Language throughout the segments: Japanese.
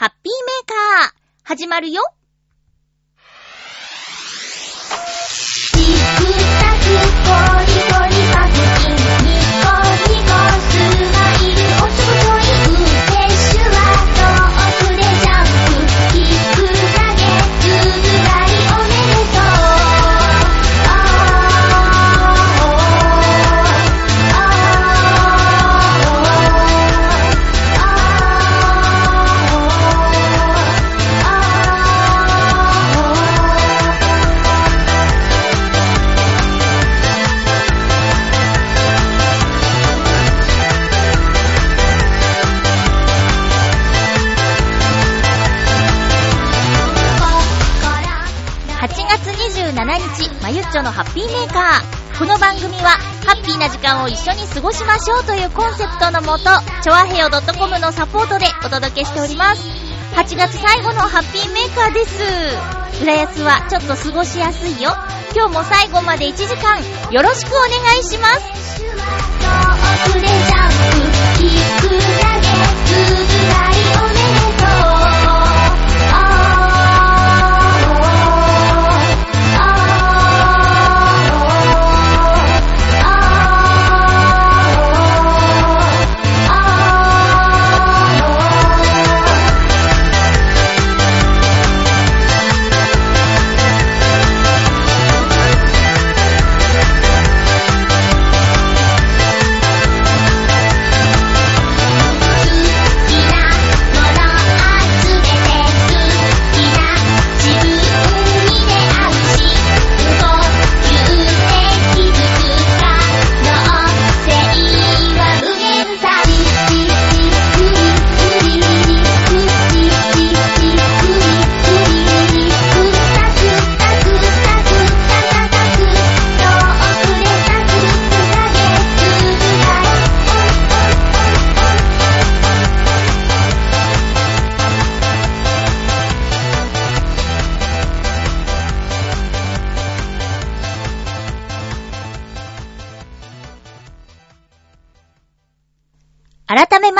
ハッピーメーカー、始まるよ。ハッピーメーカー。この番組は、ハッピーな時間を一緒に過ごしましょうというコンセプトのもと、ちょわへよ .com のサポートでお届けしております。8月最後のハッピーメーカーです。浦安はちょっと過ごしやすいよ。今日も最後まで1時間、よろしくお願いします。くでジャンプ引くだけずぶらり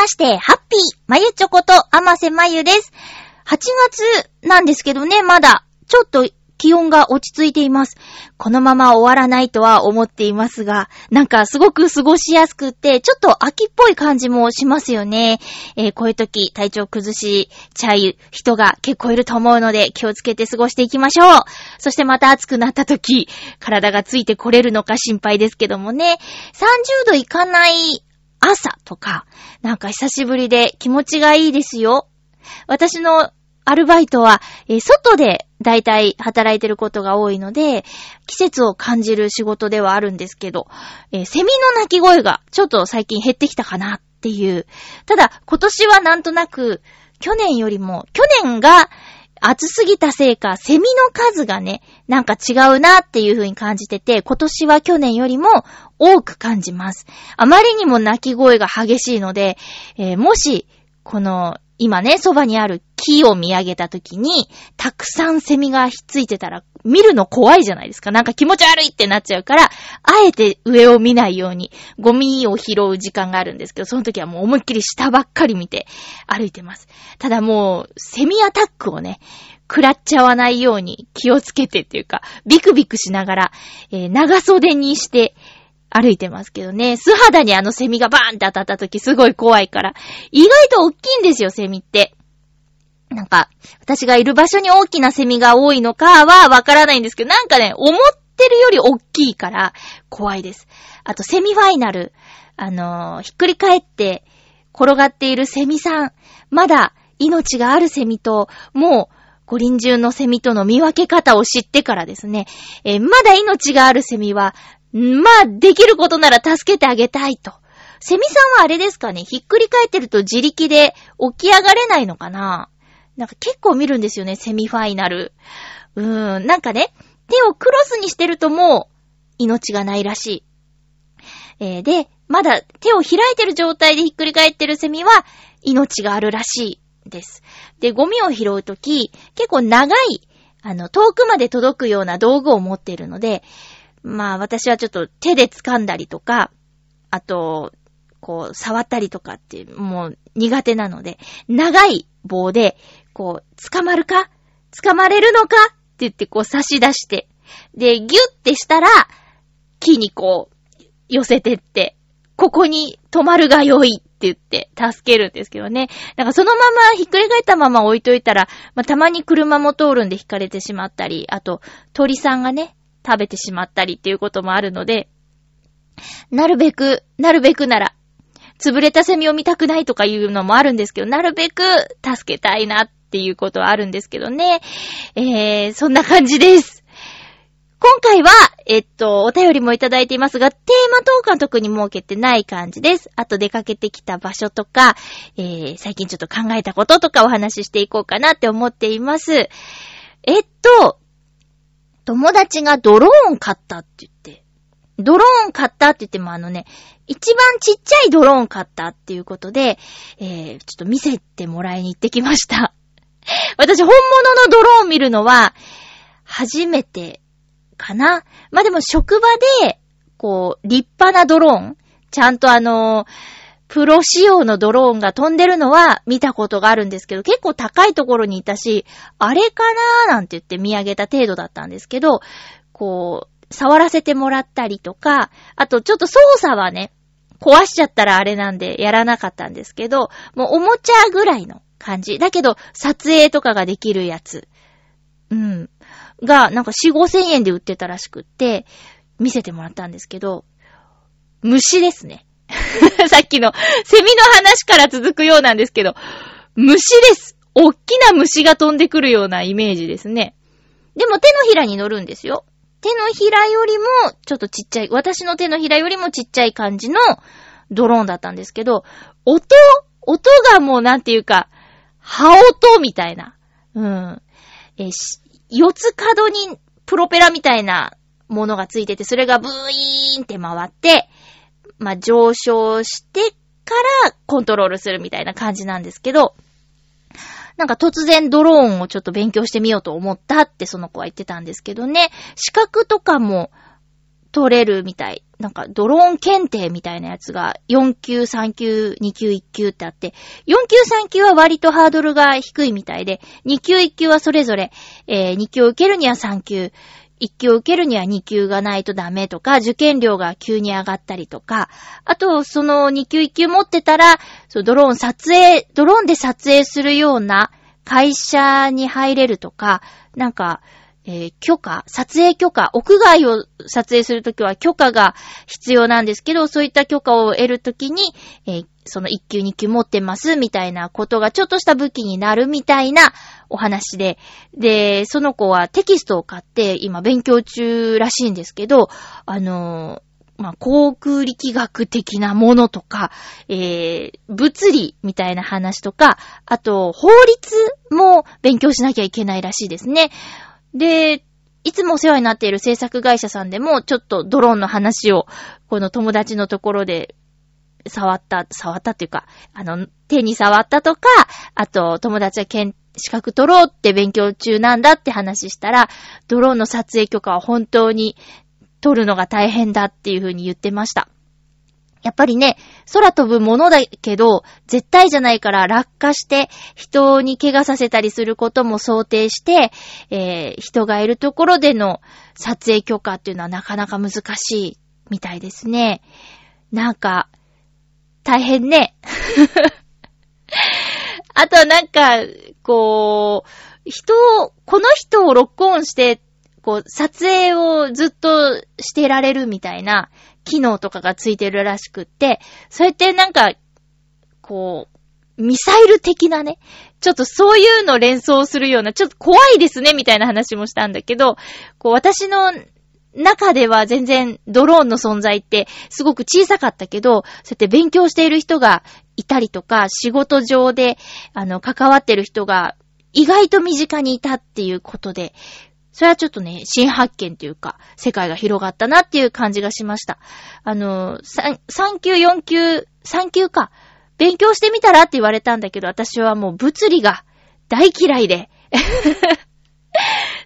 まして、ハッピー、まゆちょこと、あませまゆです。8月なんですけどね、まだ、ちょっと気温が落ち着いています。このまま終わらないとは思っていますが、なんかすごく過ごしやすくって、ちょっと秋っぽい感じもしますよね。えーこういう時、体調崩しちゃう人が結構いると思うので、気をつけて過ごしていきましょう。そしてまた暑くなった時、体がついてこれるのか心配ですけどもね。30度いかない朝とか、なんか久しぶりで気持ちがいいですよ。私のアルバイトは、えー外でだいたい働いてることが多いので、季節を感じる仕事ではあるんですけど、えーセミの鳴き声がちょっと最近減ってきたかなっていう。ただ、今年はなんとなく、去年よりも、去年が暑すぎたせいか、セミの数がね、なんか違うなっていう風に感じてて、今年は去年よりも多く感じます。あまりにも鳴き声が激しいので、えーもし、この、今ね、そばにある木を見上げた時に、たくさんセミがひっついてたら、見るの怖いじゃないですか。なんか気持ち悪いってなっちゃうから、あえて上を見ないように、ゴミを拾う時間があるんですけど、その時はもう思いっきり下ばっかり見て歩いてます。ただもう、セミアタックをね、食らっちゃわないように気をつけてっていうか、ビクビクしながら、えー長袖にして歩いてますけどね。素肌にあのセミがバーンって当たった時すごい怖いから。意外と大きいんですよ、セミって。なんか、私がいる場所に大きなセミが多いのかはわからないんですけど、なんかね、思ってるより大きいから怖いです。あと、セミファイナル。あのーひっくり返って転がっているセミさん。まだ命があるセミと、もう、五輪中のセミとの見分け方を知ってからですね、えーまだ命があるセミは、まあ、できることなら助けてあげたいと。セミさんはあれですかね、ひっくり返ってると自力で起き上がれないのかななんか結構見るんですよね、セミファイナル。うーん、なんかね、手をクロスにしてるともう、命がないらしい。えーで、まだ手を開いてる状態でひっくり返ってるセミは、命があるらしいです。で、ゴミを拾うとき、結構長い、あの、遠くまで届くような道具を持っているので、まあ私はちょっと手で掴んだりとか、あと、こう、触ったりとかって、もう苦手なので、長い棒で、こう、捕まるか？捕まれるのか？って言ってこう差し出して、で、ギュッてしたら、木にこう、寄せてって、ここに止まるが良いって言って助けるんですけどね。なんかそのままひっくり返ったまま置いといたら、まあ、たまに車も通るんで引かれてしまったり、あと鳥さんがね、食べてしまったりっていうこともあるので、なるべく、なるべくなら、潰れたセミを見たくないとかいうのもあるんですけど、なるべく助けたいなっていうことはあるんですけどね。えー、そんな感じです。今回は、えっと、お便りもいただいていますが、テーマトークは特に設けてない感じです。あと出かけてきた場所とか、えー、最近ちょっと考えたこととかお話ししていこうかなって思っています。えっと、友達がドローン買ったって言って、ドローン買ったって言ってもあのね、一番ちっちゃいドローン買ったっていうことで、えー、ちょっと見せてもらいに行ってきました。私本物のドローン見るのは、初めてかな。まあ、でも職場で、こう、立派なドローン、ちゃんとあの、プロ仕様のドローンが飛んでるのは見たことがあるんですけど、結構高いところにいたし、あれかなーなんて言って見上げた程度だったんですけど、こう、触らせてもらったりとか、あとちょっと操作はね、壊しちゃったらあれなんでやらなかったんですけど、もうおもちゃぐらいの感じ。だけど、撮影とかができるやつ。うん。が、なんか4、5千円で売ってたらしくって、見せてもらったんですけど、虫ですね。さっきのセミの話から続くようなんですけど、虫です。おっきな虫が飛んでくるようなイメージですね。でも手のひらに乗るんですよ。手のひらよりもちょっとちっちゃい、私の手のひらよりもちっちゃい感じのドローンだったんですけど、音音がもうなんていうか、羽音みたいな。うん。えし四つ角にプロペラみたいなものがついてて、それがブーイーンって回って、まあ、上昇してからコントロールするみたいな感じなんですけど、なんか突然ドローンをちょっと勉強してみようと思ったってその子は言ってたんですけどね、資格とかも取れるみたい。なんかドローン検定みたいなやつが4級、3級、2級、1級ってあって、4級、3級は割とハードルが低いみたいで、2級、1級はそれぞれ、えー2級を受けるには3級、1級を受けるには2級がないとダメとか、受験料が急に上がったりとか、あと、その2級1級持ってたら、そうドローン撮影、ドローンで撮影するような会社に入れるとか、なんか、えー許可、撮影許可、屋外を撮影するときは許可が必要なんですけど、そういった許可を得るときに、えーその1級2級持ってますみたいなことがちょっとした武器になるみたいなお話で、で、その子はテキストを買って今勉強中らしいんですけど、あのまあ、航空力学的なものとか、えー、物理みたいな話とか、あと、法律も勉強しなきゃいけないらしいですね。で、いつもお世話になっている制作会社さんでも、ちょっとドローンの話を、この友達のところで、触った、触ったっていうか、あの、手に触ったとか、あと、友達は検資格取ろうって勉強中なんだって話したら、ドローンの撮影許可は本当に取るのが大変だっていう風に言ってました。やっぱりね、空飛ぶものだけど、絶対じゃないから落下して人に怪我させたりすることも想定して、えー人がいるところでの撮影許可っていうのはなかなか難しいみたいですね。なんか、大変ね。あとなんか、こう、人を、この人をロックオンして、こう、撮影をずっとしてられるみたいな機能とかがついてるらしくって、それってなんか、こう、ミサイル的なね、ちょっとそういうの連想するような、ちょっと怖いですね、みたいな話もしたんだけど、こう、私の中では全然ドローンの存在ってすごく小さかったけど、そうやって勉強している人がいたりとか、仕事上で、あの、関わってる人が意外と身近にいたっていうことで、それはちょっとね、新発見というか、世界が広がったなっていう感じがしました。あの、3, 3級、4級、3級か。勉強してみたらって言われたんだけど、私はもう物理が大嫌いで。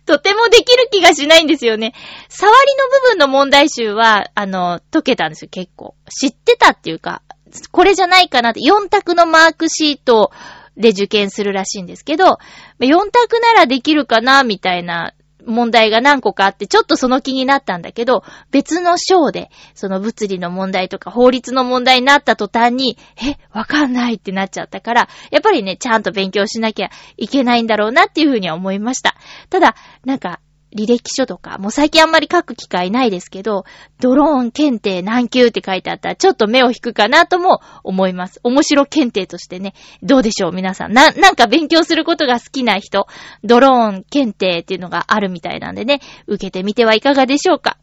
とてもできる気がしないんですよね。触りの部分の問題集は、あの、解けたんですよ、結構。知ってたっていうか、これじゃないかなって、4択のマークシートで受験するらしいんですけど、4択ならできるかな、みたいな問題が何個かあって、ちょっとその気になったんだけど、別の章で、その物理の問題とか法律の問題になった途端に、え、わかんないってなっちゃったから、やっぱりね、ちゃんと勉強しなきゃいけないんだろうなっていうふうには思いました。ただ、なんか、履歴書とか、もう最近あんまり書く機会ないですけど、ドローン検定何級って書いてあったら、ちょっと目を引くかなとも思います。面白検定としてね、どうでしょう皆さん。な、なんか勉強することが好きな人、ドローン検定っていうのがあるみたいなんでね、受けてみてはいかがでしょうか。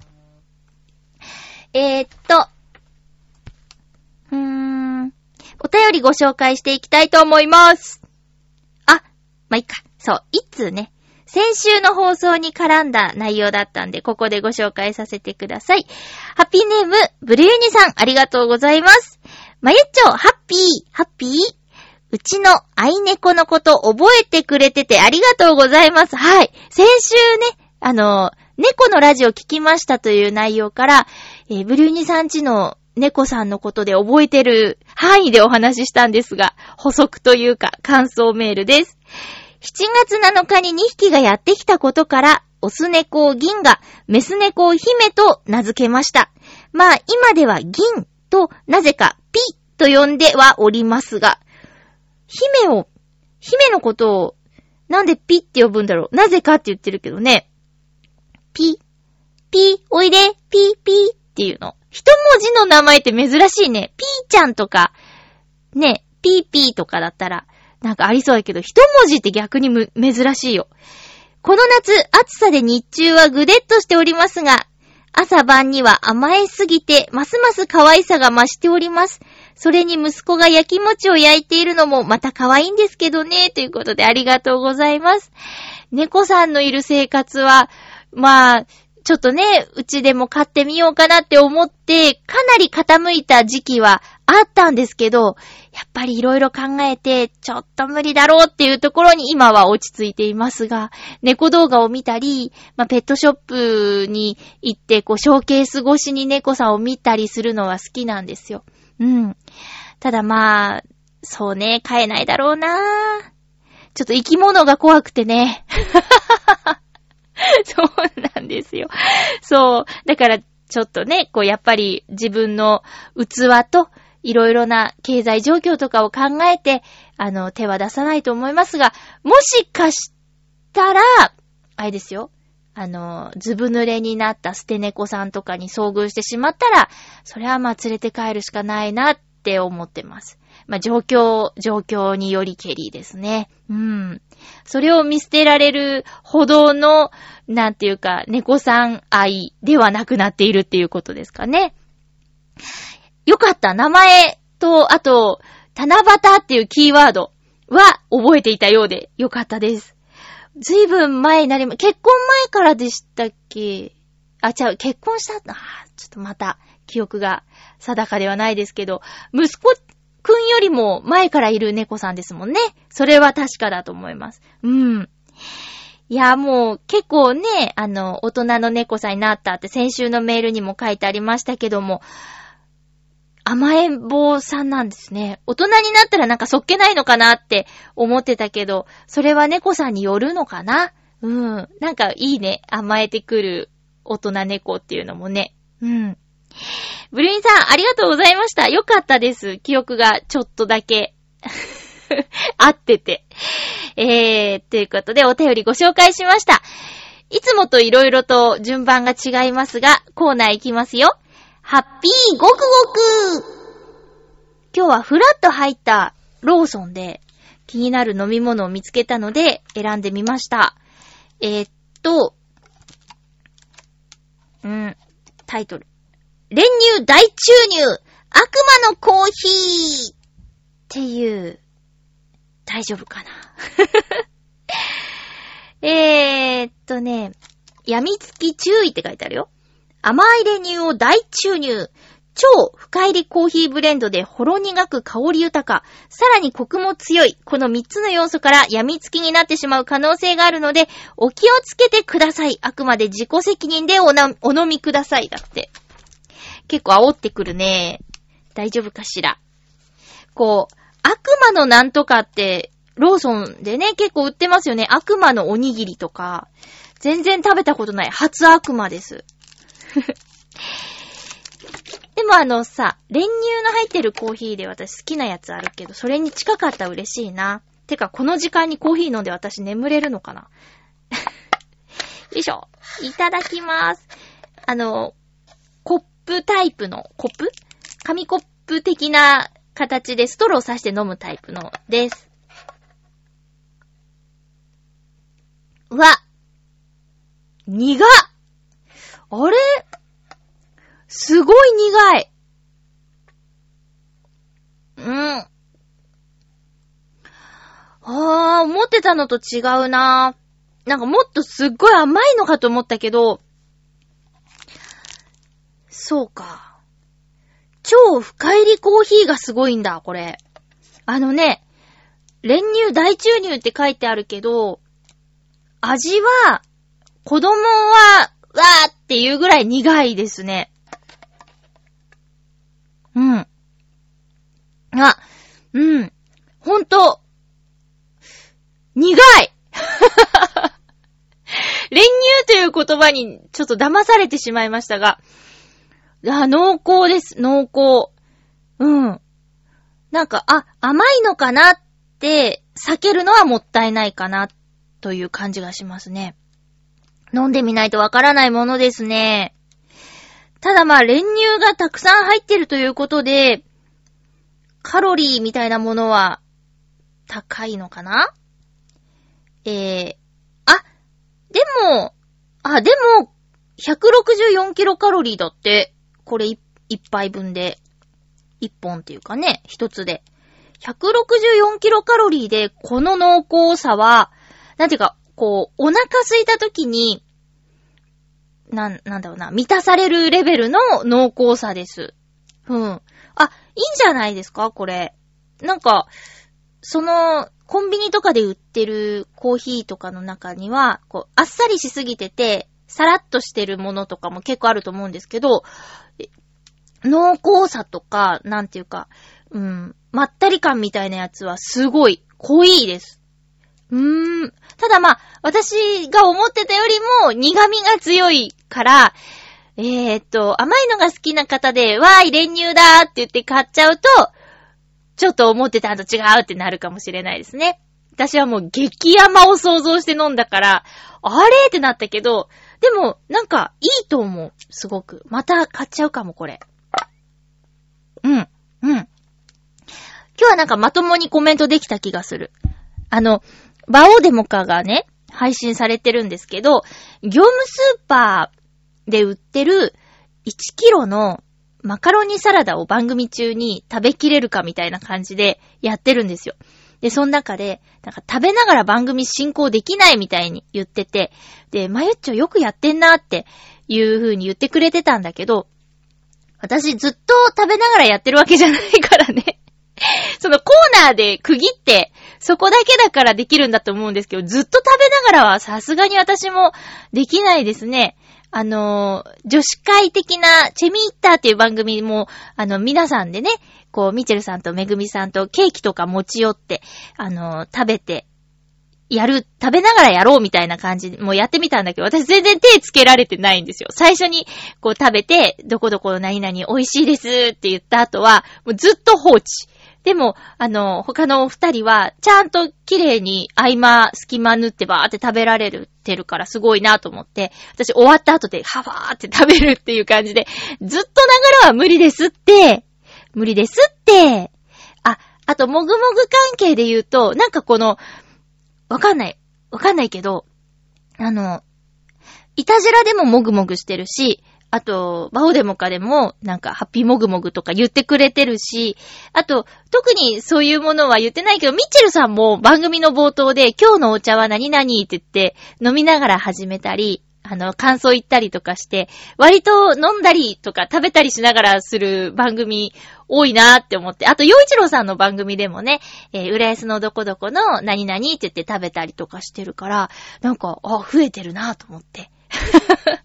えー、っと、うーん、お便りご紹介していきたいと思います。あ、まあ、いっか。そう、いつね、先週の放送に絡んだ内容だったんで、ここでご紹介させてください。ハッピーネーム、ブルユニさん、ありがとうございます。まゆっちょ、ハッピー、ハッピー？うちの愛猫のこと覚えてくれててありがとうございます。はい。先週ね、あの、猫のラジオ聞きましたという内容から、えー、ブリューニさんちの猫さんのことで覚えてる範囲でお話ししたんですが、補足というか感想メールです。7月7日に2匹がやってきたことから、オス猫を銀河、メス猫を姫と名付けました。まあ、今では銀と、なぜかピと呼んではおりますが、姫を、姫のことを、なんでピって呼ぶんだろうなぜかって言ってるけどね。ピ、ピ、おいで、ピ、ピっていうの。一文字の名前って珍しいね。ピーちゃんとか、ね、ピーピーとかだったら、なんかありそうだけど、一文字って逆にむ、珍しいよ。この夏、暑さで日中はぐでっとしておりますが、朝晩には甘えすぎて、ますます可愛さが増しております。それに息子が焼き餅を焼いているのもまた可愛いんですけどね、ということでありがとうございます。猫さんのいる生活は、まあ、ちょっとね、うちでも飼ってみようかなって思って、かなり傾いた時期はあったんですけど、やっぱりいろいろ考えて、ちょっと無理だろうっていうところに今は落ち着いていますが、猫動画を見たり、まあ、ペットショップに行って、こう、ショーケース越しに猫さんを見たりするのは好きなんですよ。うん。ただまあ、そうね、飼えないだろうなぁちょっと生き物が怖くてね。そうなんですよ。そう。だから、ちょっとね、こう、やっぱり自分の器と、いろいろな経済状況とかを考えて、あの、手は出さないと思いますが、もしかしたら、あれですよ。あの、ずぶ濡れになった捨て猫さんとかに遭遇してしまったら、それはまあ連れて帰るしかないなって思ってます。まあ状況、状況によりけりですね。うん。それを見捨てられるほどの、なんていうか、猫さん愛ではなくなっているっていうことですかね。よかった。名前と、あと、七夕っていうキーワードは覚えていたようでよかったです。ずいぶん前になりま、結婚前からでしたっけ？あ、違う、結婚した、あ、ちょっとまた、記憶が定かではないですけど、息子くんよりも前からいる猫さんですもんね。それは確かだと思います。うん。いや、もう結構ね、あの、大人の猫さんになったって先週のメールにも書いてありましたけども、甘えん坊さんなんですね。大人になったらなんかそっけないのかなって思ってたけど、それは猫さんによるのかな？うん。なんかいいね。甘えてくる大人猫っていうのもね。うん。ブルーインさん、ありがとうございました。よかったです。記憶がちょっとだけ 合ってて。えー、ということでお便りご紹介しました。いつもと色々と順番が違いますが、コーナー行きますよ。ハッピーごくごく今日はフラッと入ったローソンで気になる飲み物を見つけたので選んでみました。えー、っと、うん、タイトル。練乳大注入悪魔のコーヒーっていう、大丈夫かな？えーっとね、病みつき注意って書いてあるよ。甘い練乳を大注入。超深入りコーヒーブレンドでほろ苦く香り豊か、さらにコクも強い、この3つの要素から病みつきになってしまう可能性があるので、お気をつけてください。あくまで自己責任でおな、お飲みください。だって。結構煽ってくるね。大丈夫かしら。こう、悪魔のなんとかって、ローソンでね、結構売ってますよね。悪魔のおにぎりとか。全然食べたことない。初悪魔です。でもあのさ、練乳の入ってるコーヒーで私好きなやつあるけど、それに近かったら嬉しいな。てか、この時間にコーヒー飲んで私眠れるのかな よいしょ。いただきます。あの、プタイプの、コップ？紙コップ的な形でストローを刺して飲むタイプのです。わ苦あれ？すごい苦い。うん。あー、思ってたのと違うな。なんかもっとすっごい甘いのかと思ったけど、そうか。超深入りコーヒーがすごいんだ、これ。あのね、練乳大注入って書いてあるけど、味は、子供は、わーっていうぐらい苦いですね。うん。あ、うん。ほんと、苦い 練乳という言葉にちょっと騙されてしまいましたが、あ、濃厚です、濃厚。うん。なんか、あ、甘いのかなって、避けるのはもったいないかな、という感じがしますね。飲んでみないとわからないものですね。ただまあ、練乳がたくさん入ってるということで、カロリーみたいなものは、高いのかな？えー、あ、でも、あ、でも、164キロカロリーだって、これ一杯分で、一本っていうかね、一つで。164キロカロリーで、この濃厚さは、なんていうか、こう、お腹空いた時に、なん、なんだろうな、満たされるレベルの濃厚さです。うん。あ、いいんじゃないですか？これ。なんか、その、コンビニとかで売ってるコーヒーとかの中には、こう、あっさりしすぎてて、さらっとしてるものとかも結構あると思うんですけど、濃厚さとか、なんていうか、うん、まったり感みたいなやつはすごい濃いです。うーん。ただまあ、私が思ってたよりも苦味が強いから、えーっと、甘いのが好きな方で、わーい、練乳だーって言って買っちゃうと、ちょっと思ってたのと違うってなるかもしれないですね。私はもう激甘を想像して飲んだから、あれってなったけど、でも、なんか、いいと思う。すごく。また買っちゃうかも、これ。うん。うん。今日はなんかまともにコメントできた気がする。あの、バオデモカがね、配信されてるんですけど、業務スーパーで売ってる1キロのマカロニサラダを番組中に食べきれるかみたいな感じでやってるんですよ。で、その中で、なんか食べながら番組進行できないみたいに言ってて、で、まゆっちょよくやってんなっていう風に言ってくれてたんだけど、私ずっと食べながらやってるわけじゃないからね。そのコーナーで区切って、そこだけだからできるんだと思うんですけど、ずっと食べながらはさすがに私もできないですね。あの、女子会的なチェミーッターっていう番組も、あの、皆さんでね、こう、ミチェルさんとめぐみさんとケーキとか持ち寄って、あの、食べて、やる、食べながらやろうみたいな感じ、もうやってみたんだけど、私全然手つけられてないんですよ。最初に、こう食べて、どこどこの何々美味しいですって言った後は、もうずっと放置。でも、あの、他のお二人は、ちゃんと綺麗に合間、隙間縫ってばーって食べられるてるからすごいなと思って、私終わった後で、はわーって食べるっていう感じで、ずっとながらは無理ですって、無理ですって。あ、あと、もぐもぐ関係で言うと、なんかこの、わかんない。わかんないけど、あの、いたじらでももぐもぐしてるし、あと、バオデモカでも、なんか、ハッピーもぐもぐとか言ってくれてるし、あと、特にそういうものは言ってないけど、ミッチェルさんも番組の冒頭で、今日のお茶は何々って言って、飲みながら始めたり、あの、感想言ったりとかして、割と飲んだりとか食べたりしながらする番組多いなーって思って、あと、洋一郎さんの番組でもね、えー、浦安のどこどこの何々って言って食べたりとかしてるから、なんか、あ、増えてるなーと思って。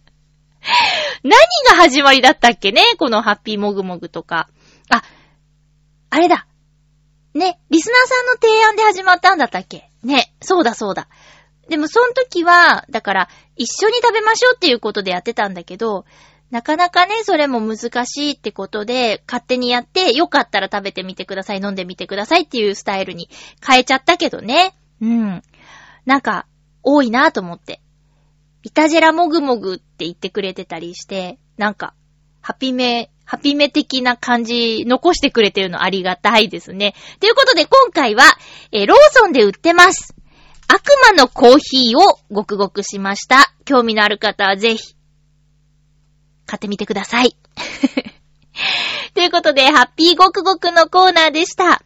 何が始まりだったっけね？このハッピーもぐもぐとか。あ、あれだ。ね、リスナーさんの提案で始まったんだったっけ？ね、そうだそうだ。でもその時は、だから、一緒に食べましょうっていうことでやってたんだけど、なかなかね、それも難しいってことで、勝手にやって、よかったら食べてみてください、飲んでみてくださいっていうスタイルに変えちゃったけどね。うん。なんか、多いなと思って。イタジェラもぐもぐって言ってくれてたりして、なんか、ハピメ、ハピメ的な感じ残してくれてるのありがたいですね。ということで今回は、えー、ローソンで売ってます。悪魔のコーヒーをごくごくしました。興味のある方はぜひ、買ってみてください。ということで、ハッピーごくごくのコーナーでした。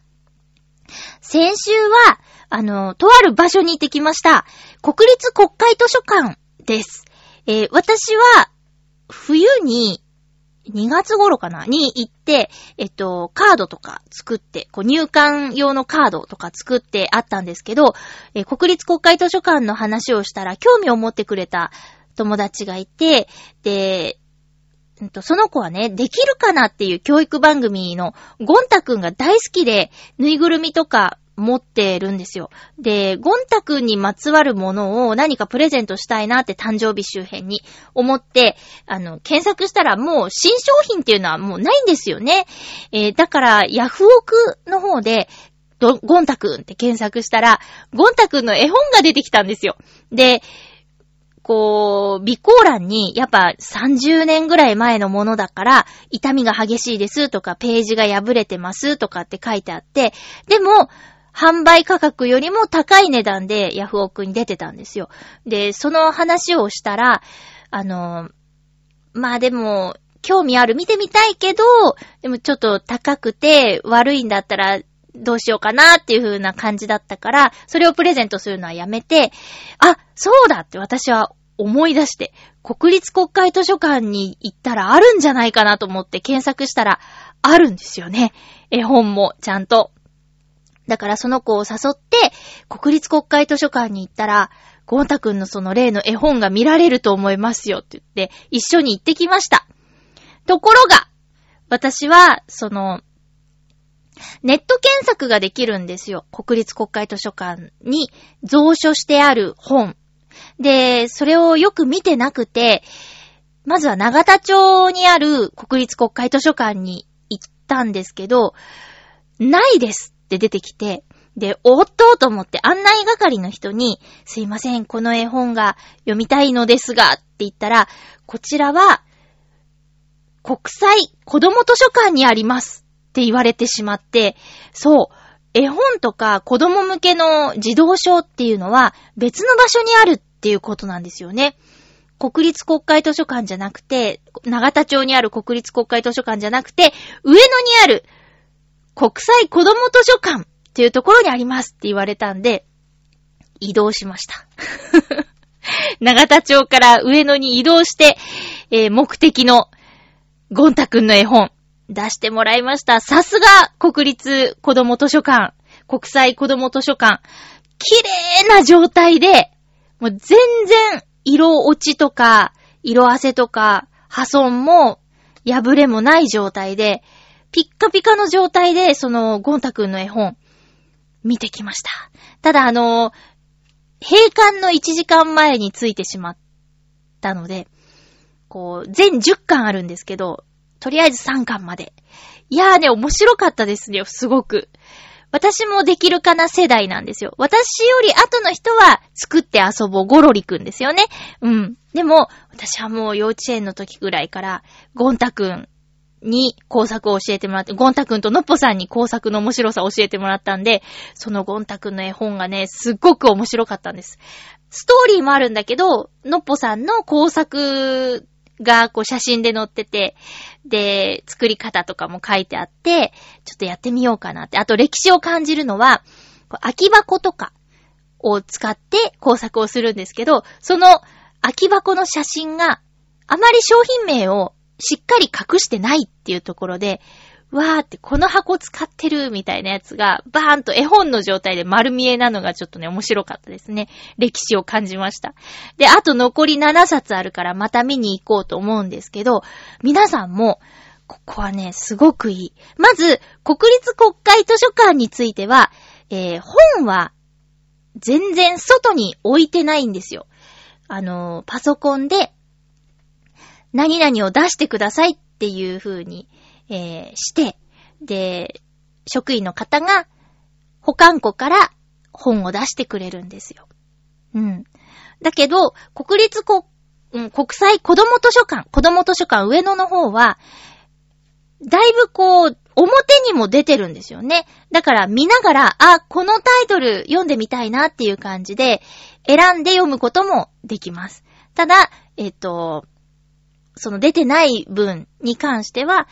先週は、あの、とある場所に行ってきました。国立国会図書館です。えー、私は、冬に、2月頃かな？に行って、えっと、カードとか作って、こう入館用のカードとか作ってあったんですけど、えー、国立国会図書館の話をしたら興味を持ってくれた友達がいて、で、その子はね、できるかなっていう教育番組のゴンタくんが大好きで、ぬいぐるみとか持ってるんですよ。で、ゴンタくんにまつわるものを何かプレゼントしたいなって誕生日周辺に思って、あの、検索したらもう新商品っていうのはもうないんですよね。えー、だから、ヤフオクの方で、ゴンタくんって検索したら、ゴンタくんの絵本が出てきたんですよ。で、こう、備考欄に、やっぱ30年ぐらい前のものだから、痛みが激しいですとか、ページが破れてますとかって書いてあって、でも、販売価格よりも高い値段でヤフオクに出てたんですよ。で、その話をしたら、あの、まあでも、興味ある、見てみたいけど、でもちょっと高くて悪いんだったらどうしようかなっていう風な感じだったから、それをプレゼントするのはやめて、あ、そうだって私は思い出して、国立国会図書館に行ったらあるんじゃないかなと思って検索したら、あるんですよね。絵本もちゃんと。だからその子を誘って、国立国会図書館に行ったら、ゴンタくんのその例の絵本が見られると思いますよって言って、一緒に行ってきました。ところが、私は、その、ネット検索ができるんですよ。国立国会図書館に蔵書してある本。で、それをよく見てなくて、まずは長田町にある国立国会図書館に行ったんですけど、ないですって出てきて、で、おっとと思って案内係の人に、すいません、この絵本が読みたいのですが、って言ったら、こちらは、国際子供図書館にありますって言われてしまって、そう、絵本とか子供向けの児童書っていうのは別の場所にあるっっていうことなんですよね。国立国会図書館じゃなくて、長田町にある国立国会図書館じゃなくて、上野にある国際子供図書館っていうところにありますって言われたんで、移動しました。長田町から上野に移動して、えー、目的のゴンタくんの絵本出してもらいました。さすが国立子供図書館、国際子供図書館、綺麗な状態で、もう全然色落ちとか、色あせとか、破損も破れもない状態で、ピッカピカの状態で、その、ゴンタくんの絵本、見てきました。ただ、あの、閉館の1時間前についてしまったので、こう、全10巻あるんですけど、とりあえず3巻まで。いやーね、面白かったですね、すごく。私もできるかな世代なんですよ。私より後の人は作って遊ぼうゴロリくんですよね。うん。でも、私はもう幼稚園の時ぐらいから、ゴンタくんに工作を教えてもらって、ゴンタくんとノッポさんに工作の面白さを教えてもらったんで、そのゴンタくんの絵本がね、すっごく面白かったんです。ストーリーもあるんだけど、ノッポさんの工作がこう写真で載ってて、で、作り方とかも書いてあって、ちょっとやってみようかなって。あと歴史を感じるのは、空き箱とかを使って工作をするんですけど、その空き箱の写真があまり商品名をしっかり隠してないっていうところで、わーってこの箱使ってるみたいなやつがバーンと絵本の状態で丸見えなのがちょっとね面白かったですね。歴史を感じました。で、あと残り7冊あるからまた見に行こうと思うんですけど、皆さんもここはね、すごくいい。まず、国立国会図書館については、えー、本は、全然外に置いてないんですよ。あのー、パソコンで、何々を出してくださいっていう風に、えー、して、で、職員の方が、保管庫から本を出してくれるんですよ。うん。だけど、国立国、うん、国際子供図書館、子供図書館上野の方は、だいぶこう、表にも出てるんですよね。だから見ながら、あ、このタイトル読んでみたいなっていう感じで、選んで読むこともできます。ただ、えっ、と、その出てない文に関しては、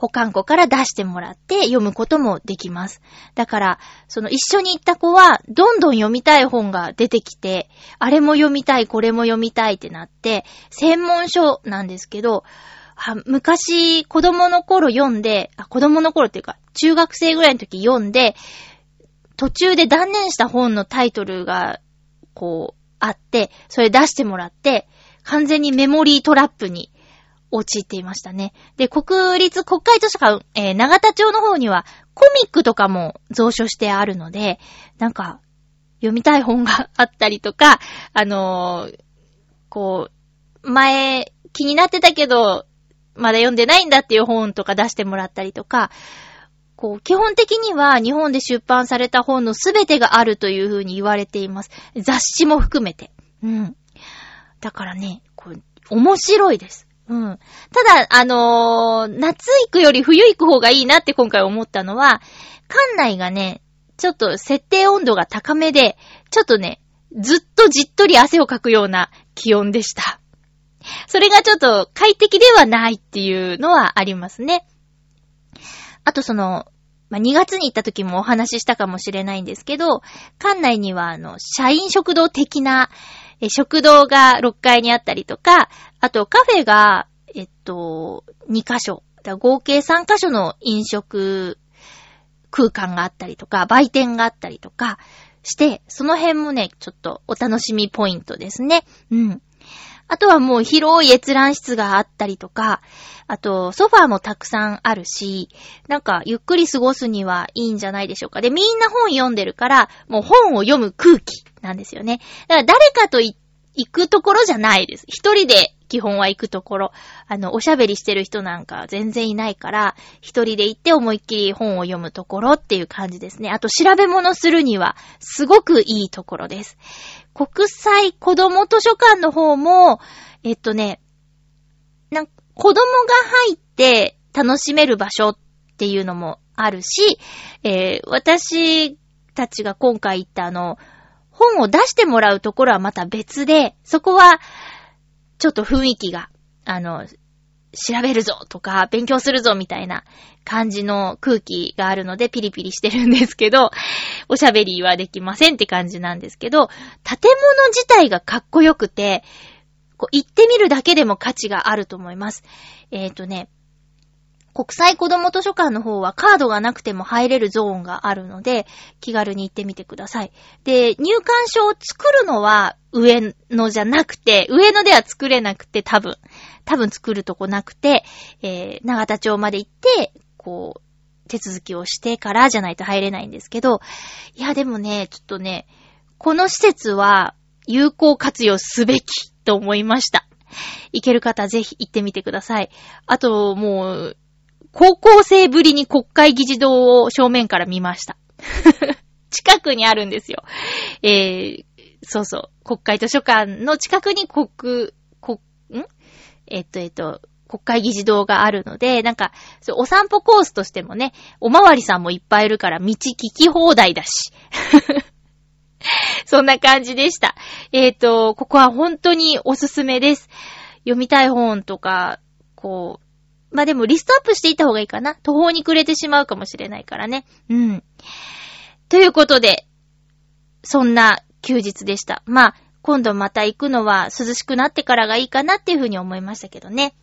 保管庫から出してもらって読むこともできます。だから、その一緒に行った子は、どんどん読みたい本が出てきて、あれも読みたい、これも読みたいってなって、専門書なんですけど、昔、子供の頃読んで、あ、子供の頃っていうか、中学生ぐらいの時読んで、途中で断念した本のタイトルが、こう、あって、それ出してもらって、完全にメモリートラップに陥っていましたね。で、国立国会図書館、えー、長田町の方にはコミックとかも蔵書してあるので、なんか、読みたい本があったりとか、あのー、こう、前、気になってたけど、まだ読んでないんだっていう本とか出してもらったりとか、こう、基本的には日本で出版された本のすべてがあるというふうに言われています。雑誌も含めて。うん。だからね、こう、面白いです。うん。ただ、あのー、夏行くより冬行く方がいいなって今回思ったのは、館内がね、ちょっと設定温度が高めで、ちょっとね、ずっとじっとり汗をかくような気温でした。それがちょっと快適ではないっていうのはありますね。あとその、まあ、2月に行った時もお話ししたかもしれないんですけど、館内にはあの、社員食堂的な、え食堂が6階にあったりとか、あとカフェが、えっと、2箇所。合計3箇所の飲食空間があったりとか、売店があったりとかして、その辺もね、ちょっとお楽しみポイントですね。うん。あとはもう広い閲覧室があったりとか、あとソファーもたくさんあるし、なんかゆっくり過ごすにはいいんじゃないでしょうか。で、みんな本読んでるから、もう本を読む空気なんですよね。だから誰かと行くところじゃないです。一人で基本は行くところ。あの、おしゃべりしてる人なんか全然いないから、一人で行って思いっきり本を読むところっていう感じですね。あと調べ物するには、すごくいいところです。国際子供図書館の方も、えっとね、なん子供が入って楽しめる場所っていうのもあるし、えー、私たちが今回行ったあの、本を出してもらうところはまた別で、そこは、ちょっと雰囲気が、あの、調べるぞとか、勉強するぞみたいな感じの空気があるのでピリピリしてるんですけど、おしゃべりはできませんって感じなんですけど、建物自体がかっこよくて、こう行ってみるだけでも価値があると思います。えっ、ー、とね、国際子供図書館の方はカードがなくても入れるゾーンがあるので、気軽に行ってみてください。で、入館証を作るのは上野じゃなくて、上野では作れなくて多分、多分作るとこなくて、えー、長田町まで行って、こう、手続きをしてからじゃないと入れないんですけど、いやでもね、ちょっとね、この施設は有効活用すべきと思いました。行ける方ぜひ行ってみてください。あと、もう、高校生ぶりに国会議事堂を正面から見ました。近くにあるんですよ。えー、そうそう。国会図書館の近くに国、国、ん？えっと、えっと、国会議事堂があるので、なんか、お散歩コースとしてもね、おまわりさんもいっぱいいるから道聞き放題だし。そんな感じでした。えっ、ー、と、ここは本当におすすめです。読みたい本とか、こう、まあ、でもリストアップしていった方がいいかな。途方に暮れてしまうかもしれないからね。うん。ということで、そんな休日でした。まあ、今度また行くのは涼しくなってからがいいかなっていうふうに思いましたけどね。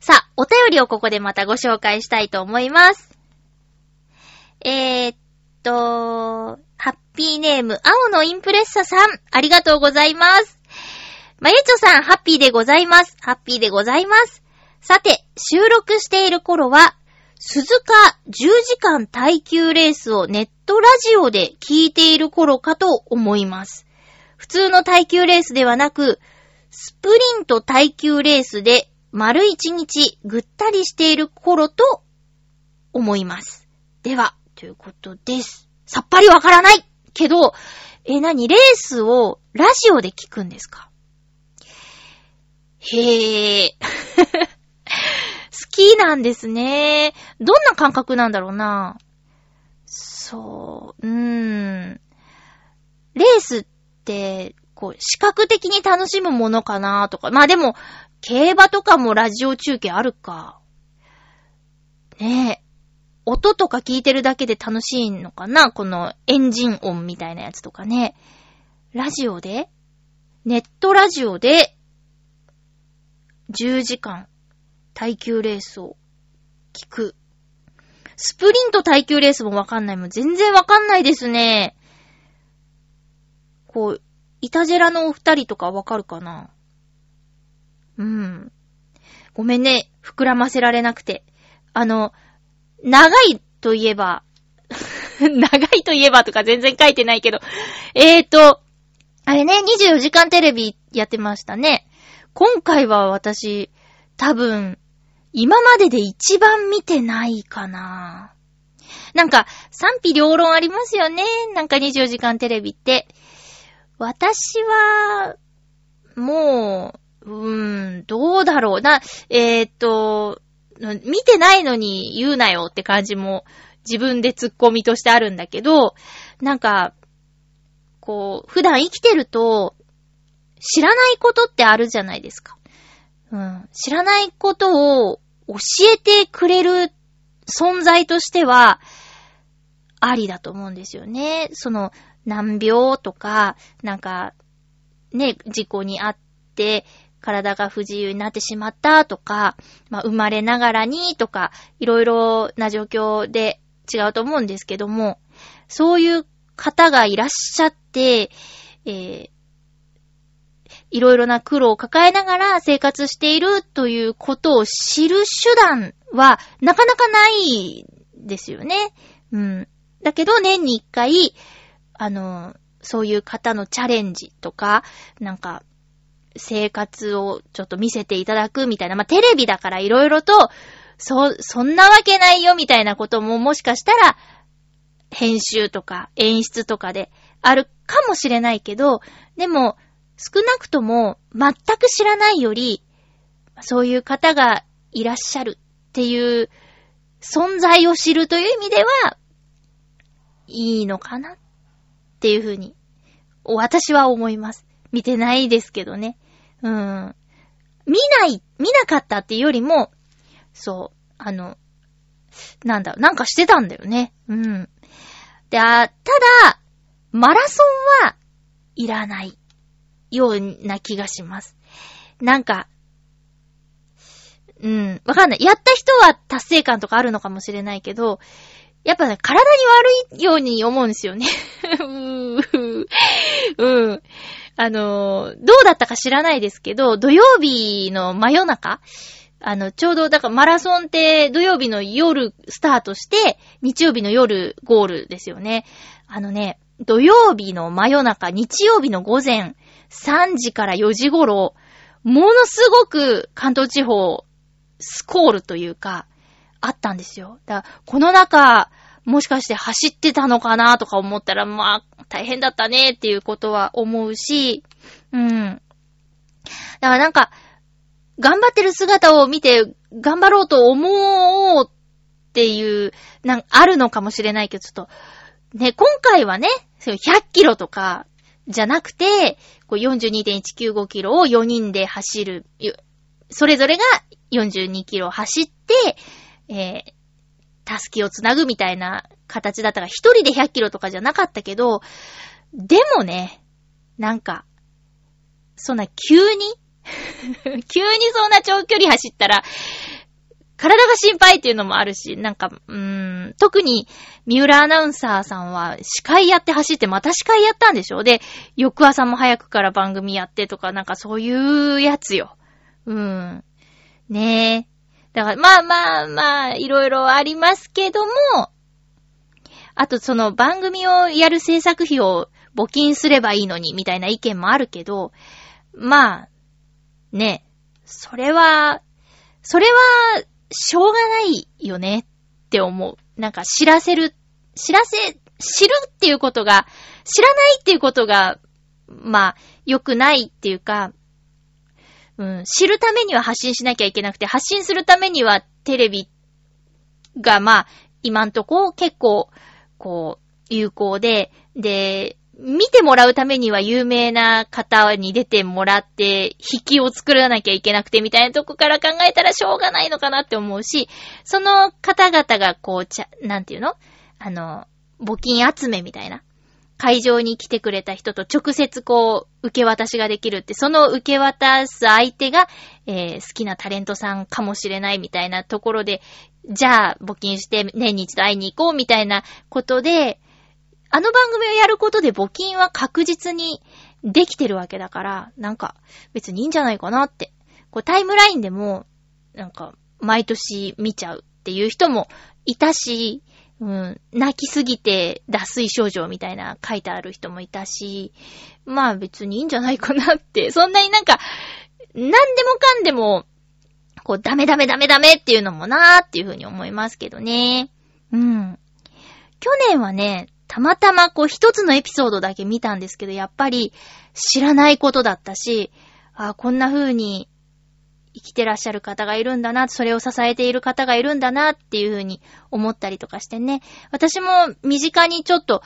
さあ、お便りをここでまたご紹介したいと思います。えー、っと、ハッピーネーム、青のインプレッサさん、ありがとうございます。まゆちょさん、ハッピーでございます。ハッピーでございます。さて、収録している頃は、鈴鹿10時間耐久レースをネットラジオで聞いている頃かと思います。普通の耐久レースではなく、スプリント耐久レースで丸一日ぐったりしている頃と思います。では、ということです。さっぱりわからないけど、え、なに？レースをラジオで聞くんですか？へえ。好きなんですね。どんな感覚なんだろうな。そう、うーん。レースって、こう、視覚的に楽しむものかなとか。まあでも、競馬とかもラジオ中継あるか。ねえ。音とか聞いてるだけで楽しいのかなこのエンジン音みたいなやつとかね。ラジオで？ネットラジオで？10時間耐久レースを聞く。スプリント耐久レースもわかんないもん。全然わかんないですね。こう、イタジェラのお二人とかわかるかな？うん。ごめんね。膨らませられなくて。あの、長いといえば、長いといえばとか全然書いてないけど。えーと、あれね、24時間テレビやってましたね。今回は私、多分、今までで一番見てないかな。なんか、賛否両論ありますよね。なんか24時間テレビって。私は、もう、うーん、どうだろうな。えーっと、見てないのに言うなよって感じも自分で突っ込みとしてあるんだけど、なんか、こう、普段生きてると、知らないことってあるじゃないですか。うん。知らないことを教えてくれる存在としては、ありだと思うんですよね。その、難病とか、なんか、ね、事故にあって、体が不自由になってしまったとか、まあ、生まれながらにとか、いろいろな状況で違うと思うんですけども、そういう方がいらっしゃって、えーいろいろな苦労を抱えながら生活しているということを知る手段はなかなかないですよね。うん。だけど年に一回、あの、そういう方のチャレンジとか、なんか、生活をちょっと見せていただくみたいな、まあ、テレビだからいろいろと、そ、そんなわけないよみたいなことももしかしたら、編集とか演出とかであるかもしれないけど、でも、少なくとも全く知らないより、そういう方がいらっしゃるっていう存在を知るという意味では、いいのかなっていうふうに、私は思います。見てないですけどね。うん。見ない、見なかったっていうよりも、そう、あの、なんだ、なんかしてたんだよね。うん。で、あ、ただ、マラソンはいらないような気がします。なんか、うん、わかんない。やった人は達成感とかあるのかもしれないけど、やっぱね、体に悪いように思うんですよね。うーん。あの、どうだったか知らないですけど、土曜日の真夜中あの、ちょうど、だからマラソンって土曜日の夜スタートして、日曜日の夜ゴールですよね。あのね、土曜日の真夜中、日曜日の午前3時から4時頃、ものすごく関東地方、スコールというか、あったんですよ。だから、この中、もしかして走ってたのかなとか思ったら、まあ、大変だったねっていうことは思うし、うん。だからなんか、頑張ってる姿を見て、頑張ろうと思おうっていう、なんあるのかもしれないけど、ちょっと、ね、今回はね、100キロとか、じゃなくて、42.195キロを4人で走る、それぞれが42キロ走って、えー、たすきをつなぐみたいな形だったから、一人で100キロとかじゃなかったけど、でもね、なんか、そんな急に？急にそんな長距離走ったら、体が心配っていうのもあるし、なんか、うーん、特に、三浦アナウンサーさんは、司会やって走って、また司会やったんでしょ？で、翌朝も早くから番組やってとか、なんかそういうやつよ。うーん。ねえ。だから、まあまあまあ、いろいろありますけども、あとその番組をやる制作費を募金すればいいのに、みたいな意見もあるけど、まあ、ねえ、それは、それは、しょうがないよねって思う。なんか知らせる、知らせ、知るっていうことが、知らないっていうことが、まあ、良くないっていうか、うん、知るためには発信しなきゃいけなくて、発信するためにはテレビが、まあ、今んとこ結構、こう、有効で、で、見てもらうためには有名な方に出てもらって、引きを作らなきゃいけなくてみたいなとこから考えたらしょうがないのかなって思うし、その方々がこう、ちゃ、なんていうの？あの、募金集めみたいな。会場に来てくれた人と直接こう、受け渡しができるって、その受け渡す相手が、えー、好きなタレントさんかもしれないみたいなところで、じゃあ募金して年に一度会いに行こうみたいなことで、あの番組をやることで募金は確実にできてるわけだから、なんか別にいいんじゃないかなって。こうタイムラインでも、なんか毎年見ちゃうっていう人もいたし、うん、泣きすぎて脱水症状みたいな書いてある人もいたし、まあ別にいいんじゃないかなって、そんなになんか、なんでもかんでも、こうダメダメダメダメっていうのもなーっていうふうに思いますけどね。うん。去年はね、たまたまこう一つのエピソードだけ見たんですけど、やっぱり知らないことだったし、あこんな風に生きてらっしゃる方がいるんだな、それを支えている方がいるんだなっていうふうに思ったりとかしてね。私も身近にちょっと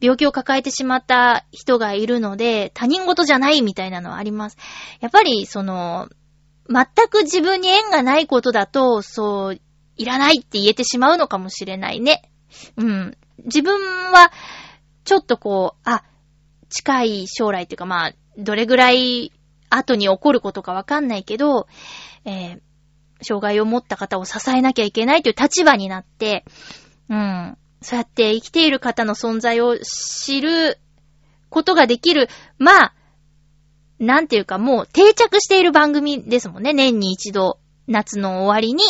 病気を抱えてしまった人がいるので、他人事じゃないみたいなのはあります。やっぱり、その、全く自分に縁がないことだと、そう、いらないって言えてしまうのかもしれないね。うん。自分は、ちょっとこう、あ、近い将来っていうかまあ、どれぐらい後に起こることかわかんないけど、えー、障害を持った方を支えなきゃいけないという立場になって、うん、そうやって生きている方の存在を知ることができる、まあ、なんていうかもう定着している番組ですもんね。年に一度、夏の終わりに、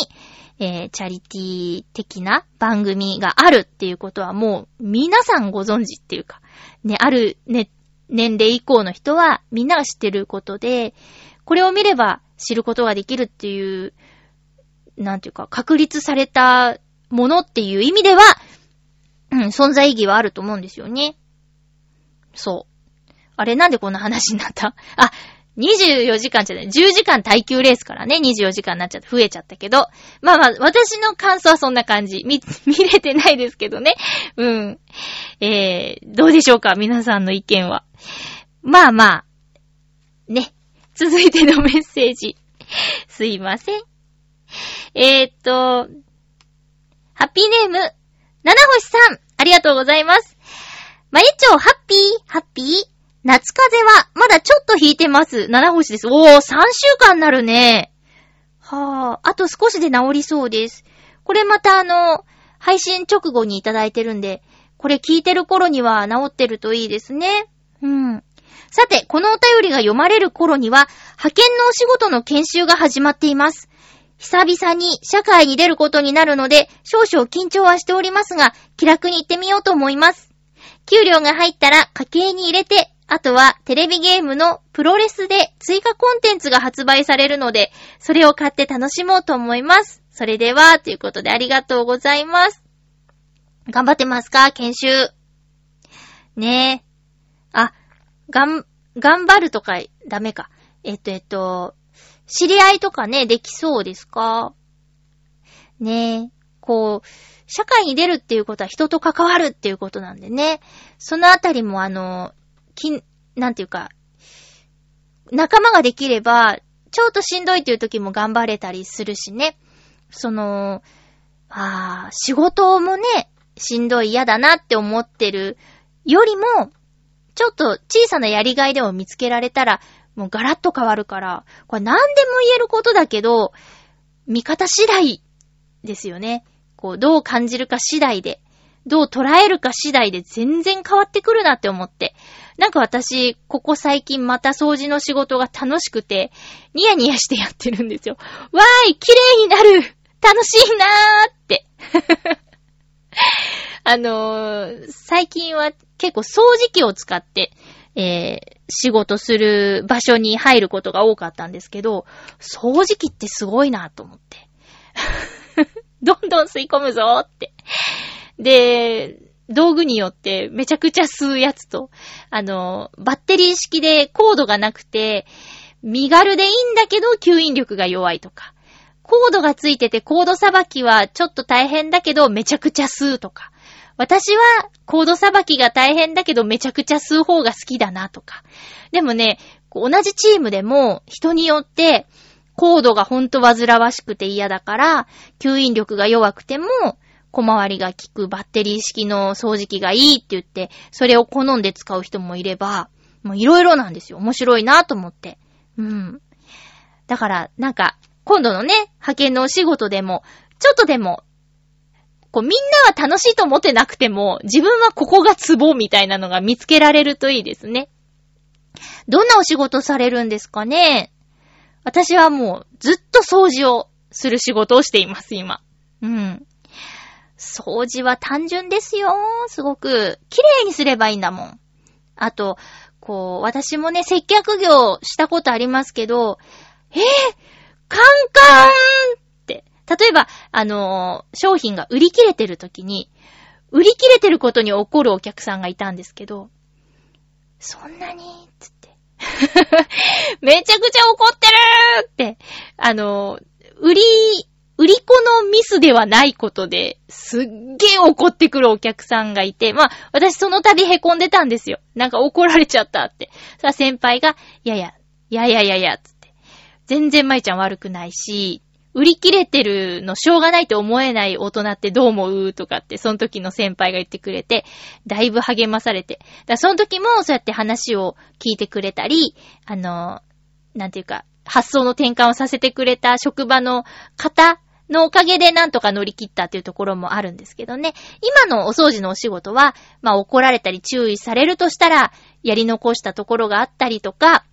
えー、チャリティー的な番組があるっていうことはもう皆さんご存知っていうか、ね、あるね、年齢以降の人はみんなが知ってることで、これを見れば知ることができるっていう、なんていうか、確立されたものっていう意味では、うん、存在意義はあると思うんですよね。そう。あれなんでこんな話になった？あ、24時間じゃない、10時間耐久レースからね、24時間になっちゃって増えちゃったけど、まあまあ、私の感想はそんな感じ。見、見れてないですけどね。うん。えー、どうでしょうか皆さんの意見は。まあまあ、ね。続いてのメッセージ。すいません。えー、っと、ハッピーネーム、七星さん、ありがとうございます。まゆちょ、ハッピー、ハッピー？夏風邪は、まだちょっと引いてます。七星です。おー、3週間なるね。はぁ、あと少しで治りそうです。これまたあの、配信直後にいただいてるんで、これ聞いてる頃には治ってるといいですね。うん。さて、このお便りが読まれる頃には、派遣のお仕事の研修が始まっています。久々に社会に出ることになるので、少々緊張はしておりますが、気楽に行ってみようと思います。給料が入ったら家計に入れてあとはテレビゲームのプロレスで追加コンテンツが発売されるので、それを買って楽しもうと思います。それでは、ということでありがとうございます。頑張ってますか？研修。ねえ。あ、がん、頑張るとかダメか。えっと、えっと、知り合いとかね、できそうですか？ねえ。こう、社会に出るっていうことは人と関わるっていうことなんでね。そのあたりもあの、き、なんていうか、仲間ができれば、ちょっとしんどいっていう時も頑張れたりするしね。その、ああ、仕事もね、しんどい嫌だなって思ってるよりも、ちょっと小さなやりがいでも見つけられたら、もうガラッと変わるから、これ何でも言えることだけど、見方次第ですよね。こう、どう感じるか次第で、どう捉えるか次第で全然変わってくるなって思って。なんか私、ここ最近また掃除の仕事が楽しくて、ニヤニヤしてやってるんですよ。わーい綺麗になる楽しいなーって。あのー最近は結構掃除機を使って、えー仕事する場所に入ることが多かったんですけど、掃除機ってすごいなと思って。どんどん吸い込むぞーって。で、道具によってめちゃくちゃ吸うやつと、あの、バッテリー式でコードがなくて、身軽でいいんだけど吸引力が弱いとか、コードがついててコードさばきはちょっと大変だけどめちゃくちゃ吸うとか、私はコードさばきが大変だけどめちゃくちゃ吸う方が好きだなとか。でもね、同じチームでも人によってコードがほんと煩わしくて嫌だから、吸引力が弱くても小回りが効くバッテリー式の掃除機がいいって言って、それを好んで使う人もいれば、もういろいろなんですよ。面白いなと思って。うん。だから、なんか、今度のね、派遣のお仕事でも、ちょっとでも、こうみんなは楽しいと思ってなくても、自分はここがツボみたいなのが見つけられるといいですね。どんなお仕事されるんですかね？私はもうずっと掃除をする仕事をしています、今。うん。掃除は単純ですよ。すごく。綺麗にすればいいんだもん。あと、こう、私もね、接客業したことありますけど、えー、カンカンって。例えば、あのー商品が売り切れてる時に、売り切れてることに怒るお客さんがいたんですけど、そんなにつって。めちゃくちゃ怒ってるって、あの売り、売り子のミスではないことで、すっげー怒ってくるお客さんがいて、まあ、私その度凹んでたんですよ。なんか怒られちゃったって。さあ先輩が、いやいや、いやいやいやいや、つって。全然舞ちゃん悪くないし、売り切れてるのしょうがないと思えない大人ってどう思う？とかって、その時の先輩が言ってくれて、だいぶ励まされて。だその時もそうやって話を聞いてくれたり、あの、なんていうか、発想の転換をさせてくれた職場の方のおかげでなんとか乗り切ったっていうところもあるんですけどね。今のお掃除のお仕事は、まあ怒られたり注意されるとしたら、やり残したところがあったりとか、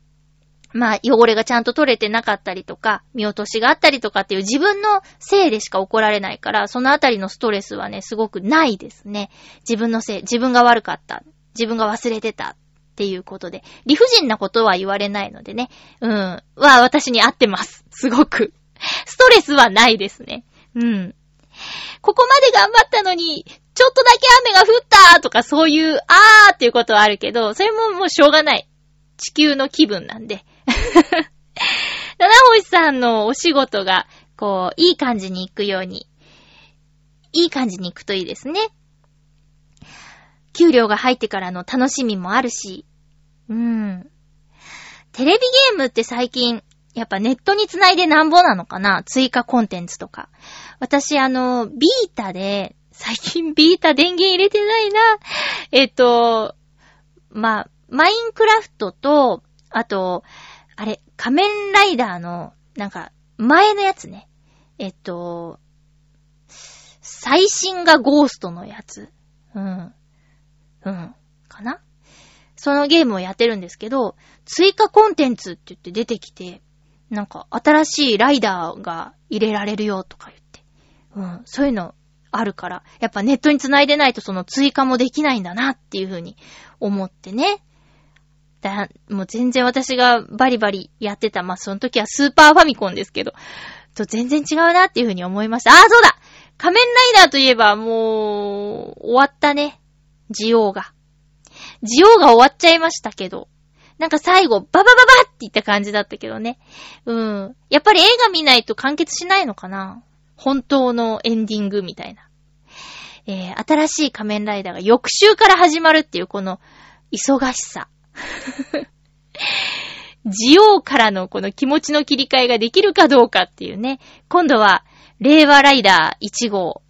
まあ、汚れがちゃんと取れてなかったりとか、見落としがあったりとかっていう自分のせいでしか怒られないから、そのあたりのストレスはね、すごくないですね。自分のせい、自分が悪かった、自分が忘れてたっていうことで、理不尽なことは言われないのでね、うん、は私に合ってます。すごく。ストレスはないですね。うん。ここまで頑張ったのに、ちょっとだけ雨が降ったとかそういう、あーっていうことはあるけど、それももうしょうがない。地球の気分なんで。七星さんのお仕事が、こう、いい感じに行くように、いい感じに行くといいですね。給料が入ってからの楽しみもあるし、うん。テレビゲームって最近、やっぱネットにつないでなんぼなのかな？追加コンテンツとか。私あの、ビータで、最近 ビータ電源入れてないな。えっと、まあ、マインクラフトと、あと、あれ、仮面ライダーの、なんか、前のやつね。えっと、最新がゴーストのやつ。うん。うん。かな？そのゲームをやってるんですけど、追加コンテンツって言って出てきて、なんか新しいライダーが入れられるよとか言って。うん。そういうのあるから、やっぱネットに繋いでないとその追加もできないんだなっていうふうに思ってね。だ、もう全然私がバリバリやってた、まあ、その時はスーパーファミコンですけど、と全然違うなっていうふうに思いました。ああ、そうだ仮面ライダーといえばもう、終わったね。ジオウが。ジオウが終わっちゃいましたけど。なんか最後、ババババって言った感じだったけどね。うん。やっぱり映画見ないと完結しないのかな本当のエンディングみたいな。えー、新しい仮面ライダーが翌週から始まるっていうこの、忙しさ。ジオウからのこの気持ちの切り替えができるかどうかっていうね。今度は、令和ライダー1号、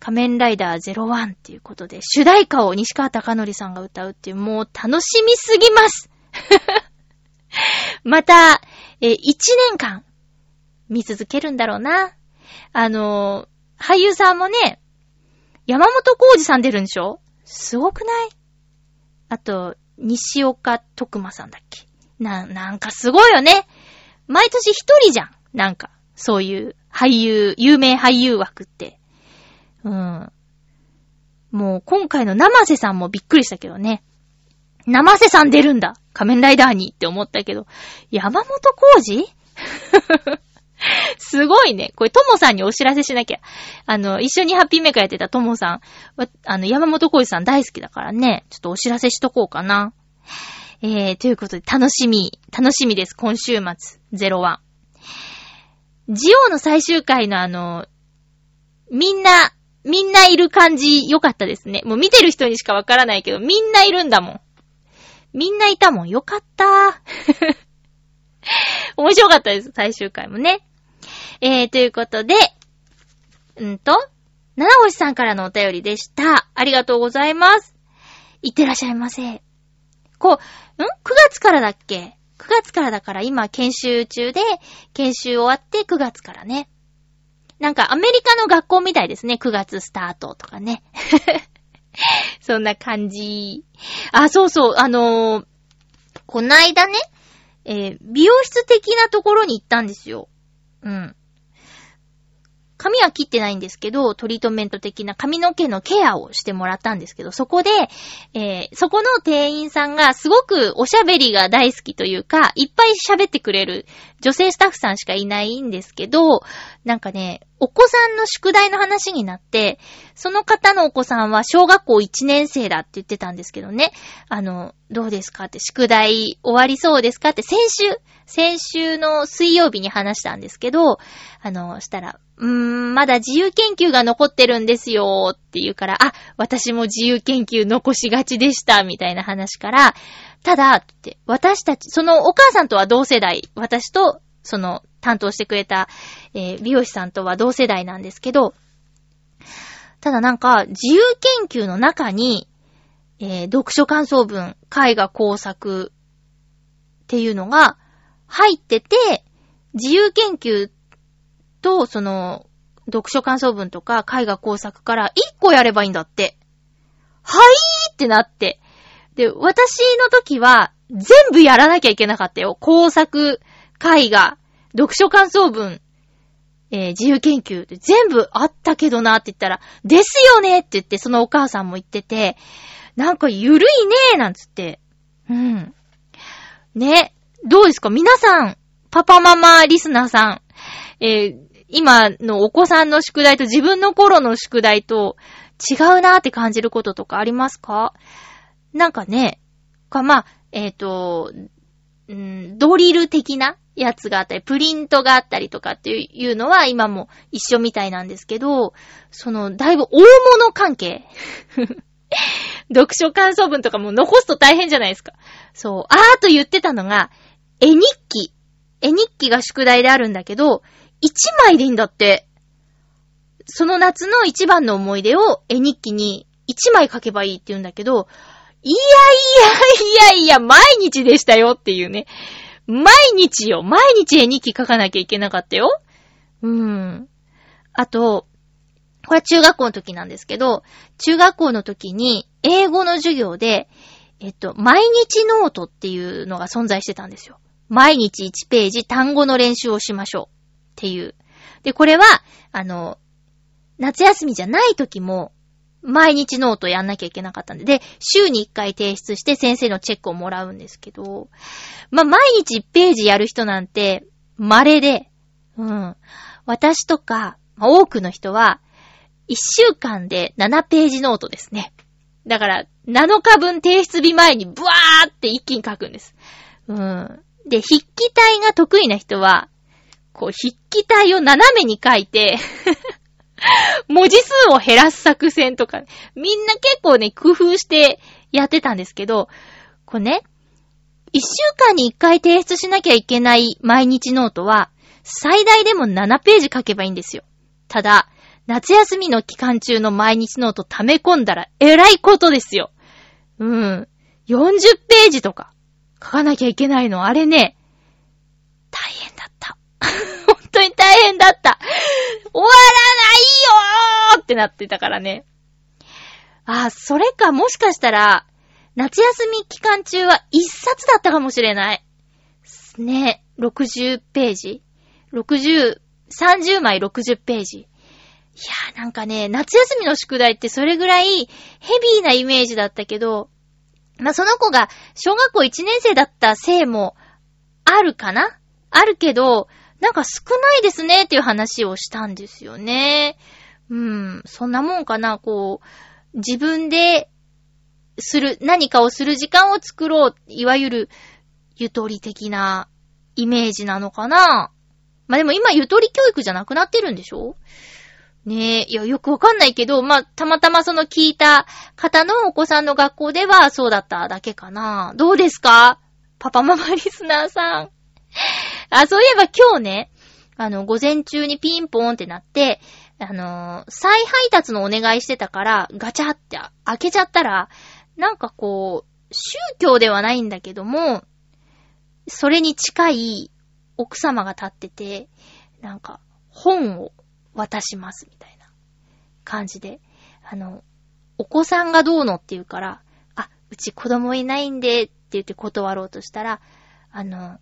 仮面ライダー01っていうことで、主題歌を西川貴則さんが歌うっていう、もう楽しみすぎます また、え、1年間、見続けるんだろうな。あの、俳優さんもね、山本浩二さん出るんでしょ？すごくない？あと、西岡徳馬さんだっけ？な、なんかすごいよね。毎年一人じゃん。なんか、そういう俳優、有名俳優枠って。うん。もう今回の生瀬さんもびっくりしたけどね。生瀬さん出るんだ仮面ライダーにって思ったけど、山本浩二？すごいね。これ、ともさんにお知らせしなきゃ。あの、一緒にハッピーメーカーやってたともさん、あの、山本浩二さん大好きだからね、ちょっとお知らせしとこうかな。えー、ということで、楽しみ、楽しみです。今週末、01。ジオの最終回のあの、みんな、みんないる感じ良かったですね。もう見てる人にしかわからないけど、みんないるんだもん。みんないたもん。よかった。面白かったです。最終回もね。えー、ということで、うんと、七星さんからのお便りでした。ありがとうございます。いってらっしゃいませ。こう、ん ?9 月からだっけ ?9 月からだから今研修中で、研修終わって9月からね。なんかアメリカの学校みたいですね。9月スタートとかね。そんな感じ。あ、そうそう、あのーこないだね、えー美容室的なところに行ったんですよ。うん。髪は切ってないんですけど、トリートメント的な髪の毛のケアをしてもらったんですけど、そこで、えーそこの店員さんがすごくおしゃべりが大好きというか、いっぱい喋ってくれる女性スタッフさんしかいないんですけど、なんかね、お子さんの宿題の話になって、その方のお子さんは小学校1年生だって言ってたんですけどね。あの、どうですかって、宿題終わりそうですかって、先週、先週の水曜日に話したんですけど、あの、したら、うー、まだ自由研究が残ってるんですよって言うから、あ、私も自由研究残しがちでした、みたいな話から、ただ、って、私たち、そのお母さんとは同世代、私と、その、担当してくれた、えー美容師さんとは同世代なんですけど、ただなんか、自由研究の中に、えー読書感想文、絵画工作っていうのが入ってて、自由研究と、その、読書感想文とか絵画工作から1個やればいいんだって。はいーってなって。で、私の時は全部やらなきゃいけなかったよ。工作、絵画、読書感想文、えー自由研究って全部あったけどなって言ったら、ですよねって言って、そのお母さんも言ってて、なんかゆるいねーなんつって。うん。ね。どうですか？皆さん、パパママリスナーさん、えー今のお子さんの宿題と自分の頃の宿題と違うなーって感じることとかありますか？なんかね、か、まあ、えっ、と、うん、ドリル的なやつがあったり、プリントがあったりとかっていうのは今も一緒みたいなんですけど、その、だいぶ大物関係 読書感想文とかも残すと大変じゃないですか。そう。あーと言ってたのが、絵日記。絵日記が宿題であるんだけど、1枚でいいんだって。その夏の一番の思い出を絵日記に1枚書けばいいって言うんだけど、いやいやいやいや、毎日でしたよっていうね。毎日よ。毎日絵日記書かなきゃいけなかったよ。うーん。あと、これは中学校の時なんですけど、中学校の時に英語の授業で、えっと、毎日ノートっていうのが存在してたんですよ。毎日1ページ単語の練習をしましょうっていう。で、これは、あの、夏休みじゃない時も、毎日ノートやんなきゃいけなかったんで、で、週に1回提出して先生のチェックをもらうんですけど、まあ、毎日1ページやる人なんて、稀で、うん。私とか、まあ多くの人は、1週間で7ページノートですね。だから、7日分提出日前にブワーって一気に書くんです。うん。で、筆記体が得意な人は、こう、筆記体を斜めに書いて、文字数を減らす作戦とか、みんな結構ね、工夫してやってたんですけど、これね、一週間に一回提出しなきゃいけない毎日ノートは、最大でも7ページ書けばいいんですよ。ただ、夏休みの期間中の毎日ノート溜め込んだらえらいことですよ。うん。40ページとか書かなきゃいけないの。あれね、大変。本当に大変だった。終わらないよーってなってたからね。あ、それか、もしかしたら、夏休み期間中は一冊だったかもしれない。ね、60ページ ?60 30枚60ページ。いやーなんかね、夏休みの宿題ってそれぐらいヘビーなイメージだったけど、まあ、その子が小学校1年生だったせいもあるかな？あるけど、なんか少ないですねっていう話をしたんですよね。うん、そんなもんかな、こう、自分で、する、何かをする時間を作ろう、いわゆる、ゆとり的なイメージなのかなまあ、でも今ゆとり教育じゃなくなってるんでしょ？ねえ、いや、よくわかんないけど、まあ、たまたまその聞いた方のお子さんの学校ではそうだっただけかな。どうですか？パパママリスナーさん。あ、そういえば今日ね、あの、午前中にピンポーンってなって、あのー、再配達のお願いしてたから、ガチャって開けちゃったら、なんかこう、宗教ではないんだけども、それに近い奥様が立ってて、なんか、本を渡しますみたいな感じで、あの、お子さんがどうのって言うから、あ、うち子供いないんでって言って断ろうとしたら、あの、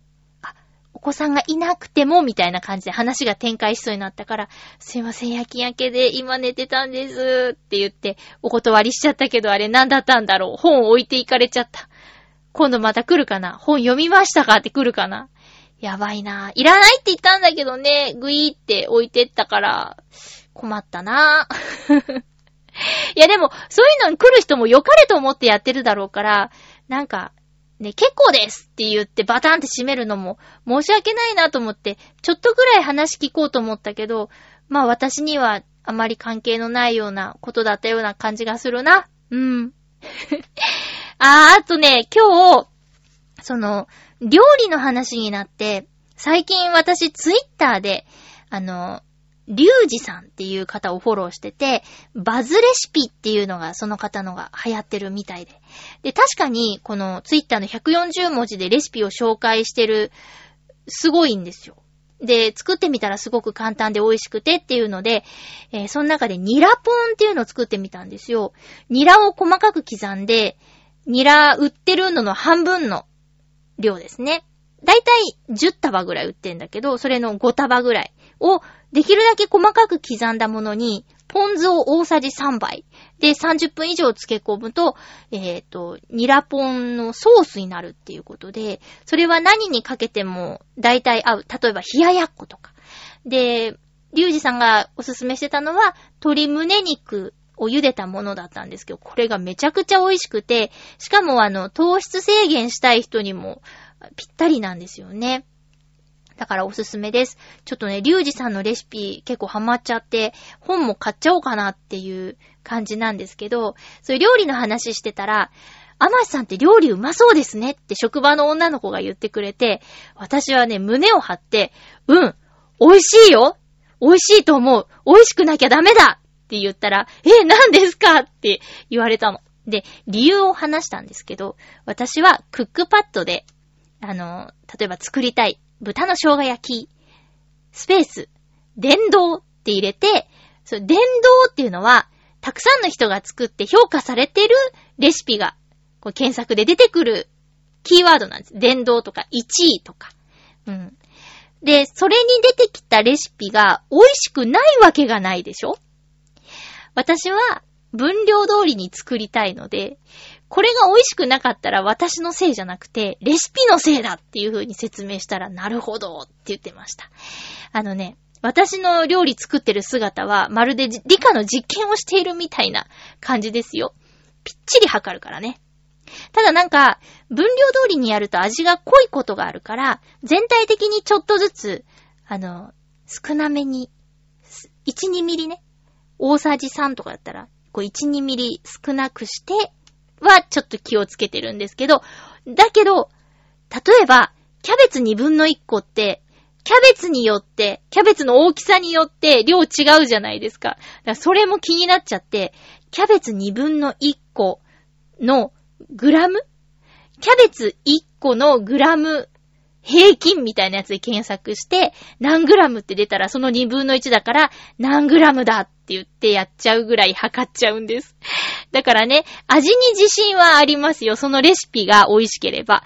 お子さんがいなくてもみたいな感じで話が展開しそうになったから、すいません、夜勤明けで今寝てたんですって言ってお断りしちゃったけど、あれ何だったんだろう？本置いていかれちゃった。今度また来るかな？本読みましたかって来るかな？やばいなぁ。いらないって言ったんだけどね、ぐいーって置いてったから、困ったなぁ。いやでも、そういうのに来る人も良かれと思ってやってるだろうから、なんか、ね、結構ですって言ってバタンって閉めるのも申し訳ないなと思って、ちょっとぐらい話聞こうと思ったけど、まあ私にはあまり関係のないようなことだったような感じがするな。うん。あー、あとね、今日、その、料理の話になって、最近私ツイッターで、あの、リュウジさんっていう方をフォローしてて、バズレシピっていうのがその方のが流行ってるみたいで。で、確かにこのツイッターの140文字でレシピを紹介してる、すごいんですよ。で、作ってみたらすごく簡単で美味しくてっていうので、えー、その中でニラポンっていうのを作ってみたんですよ。ニラを細かく刻んで、ニラ売ってるのの半分の量ですね。だいたい10束ぐらい売ってんだけど、それの5束ぐらいをできるだけ細かく刻んだものに、ポン酢を大さじ3杯で30分以上漬け込むと、えっ、ー、と、ニラポンのソースになるっていうことで、それは何にかけても大体合う。例えば冷ややっことか。で、リュウジさんがおすすめしてたのは、鶏胸肉を茹でたものだったんですけど、これがめちゃくちゃ美味しくて、しかもあの、糖質制限したい人にもぴったりなんですよね。だからおすすめです。ちょっとね、リュウジさんのレシピ結構ハマっちゃって、本も買っちゃおうかなっていう感じなんですけど、そういう料理の話してたら、アマシさんって料理うまそうですねって職場の女の子が言ってくれて、私はね、胸を張って、うん、美味しいよ美味しいと思う美味しくなきゃダメだって言ったら、え、何ですかって言われたの。で、理由を話したんですけど、私はクックパッドで、あの、例えば作りたい豚の生姜焼き、スペース、電動って入れて、そ電動っていうのは、たくさんの人が作って評価されてるレシピが、こう検索で出てくるキーワードなんです。電動とか1位とか。うん。で、それに出てきたレシピが美味しくないわけがないでしょ？私は分量通りに作りたいので、これが美味しくなかったら私のせいじゃなくて、レシピのせいだっていう風に説明したら、なるほどって言ってました。あのね、私の料理作ってる姿は、まるで理科の実験をしているみたいな感じですよ。ぴっちり測るからね。ただなんか、分量通りにやると味が濃いことがあるから、全体的にちょっとずつ、あの、少なめに、1、2ミリね。大さじ3とかだったら、こう1、2ミリ少なくして、はちょっと気をつけてるんですけど、だけど、例えば、キャベツ2分の1個って、キャベツによって、キャベツの大きさによって量違うじゃないですか。だからそれも気になっちゃって、キャベツ2分の1個のグラム？キャベツ1個のグラム平均みたいなやつで検索して、何グラムって出たらその2分の1だから何グラムだって言ってやっちゃうぐらい測っちゃうんです。だからね、味に自信はありますよ。そのレシピが美味しければ。